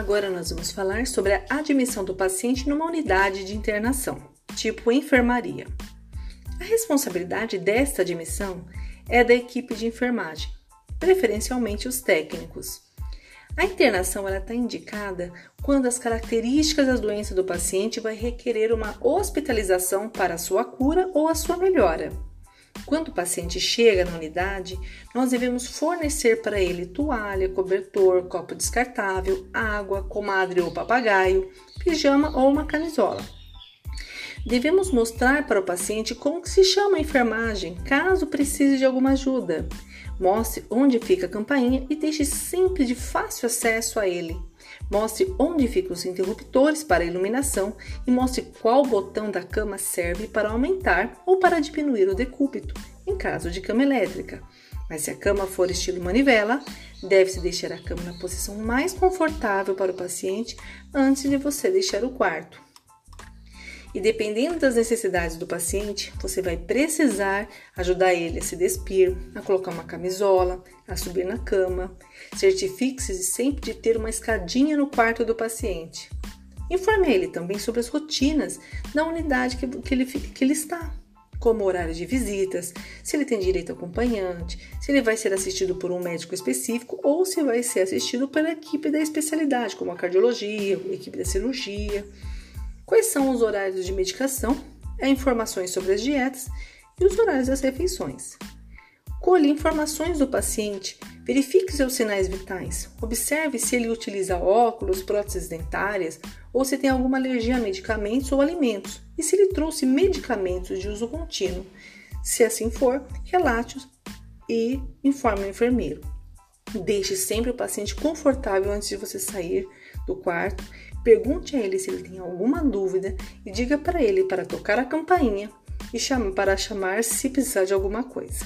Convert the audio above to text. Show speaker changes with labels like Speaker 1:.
Speaker 1: Agora nós vamos falar sobre a admissão do paciente numa unidade de internação, tipo enfermaria. A responsabilidade desta admissão é da equipe de enfermagem, preferencialmente os técnicos. A internação está indicada quando as características da doença do paciente vai requerer uma hospitalização para a sua cura ou a sua melhora. Quando o paciente chega na unidade, nós devemos fornecer para ele toalha, cobertor, copo descartável, água, comadre ou papagaio, pijama ou uma camisola. Devemos mostrar para o paciente como se chama a enfermagem, caso precise de alguma ajuda. Mostre onde fica a campainha e deixe sempre de fácil acesso a ele. Mostre onde ficam os interruptores para iluminação e mostre qual botão da cama serve para aumentar ou para diminuir o decúbito, em caso de cama elétrica. Mas se a cama for estilo manivela, deve-se deixar a cama na posição mais confortável para o paciente antes de você deixar o quarto. E dependendo das necessidades do paciente, você vai precisar ajudar ele a se despir, a colocar uma camisola, a subir na cama. Certifique-se sempre de ter uma escadinha no quarto do paciente. Informe ele também sobre as rotinas da unidade que, que, ele, que ele está, como horário de visitas, se ele tem direito a acompanhante, se ele vai ser assistido por um médico específico ou se vai ser assistido pela equipe da especialidade, como a cardiologia, a equipe da cirurgia quais são os horários de medicação, é informações sobre as dietas e os horários das refeições. Colhe informações do paciente, verifique seus sinais vitais, observe se ele utiliza óculos, próteses dentárias ou se tem alguma alergia a medicamentos ou alimentos e se ele trouxe medicamentos de uso contínuo. Se assim for, relate-os e informe o enfermeiro. Deixe sempre o paciente confortável antes de você sair do quarto Pergunte a ele se ele tem alguma dúvida e diga para ele para tocar a campainha e chama para chamar se precisar de alguma coisa.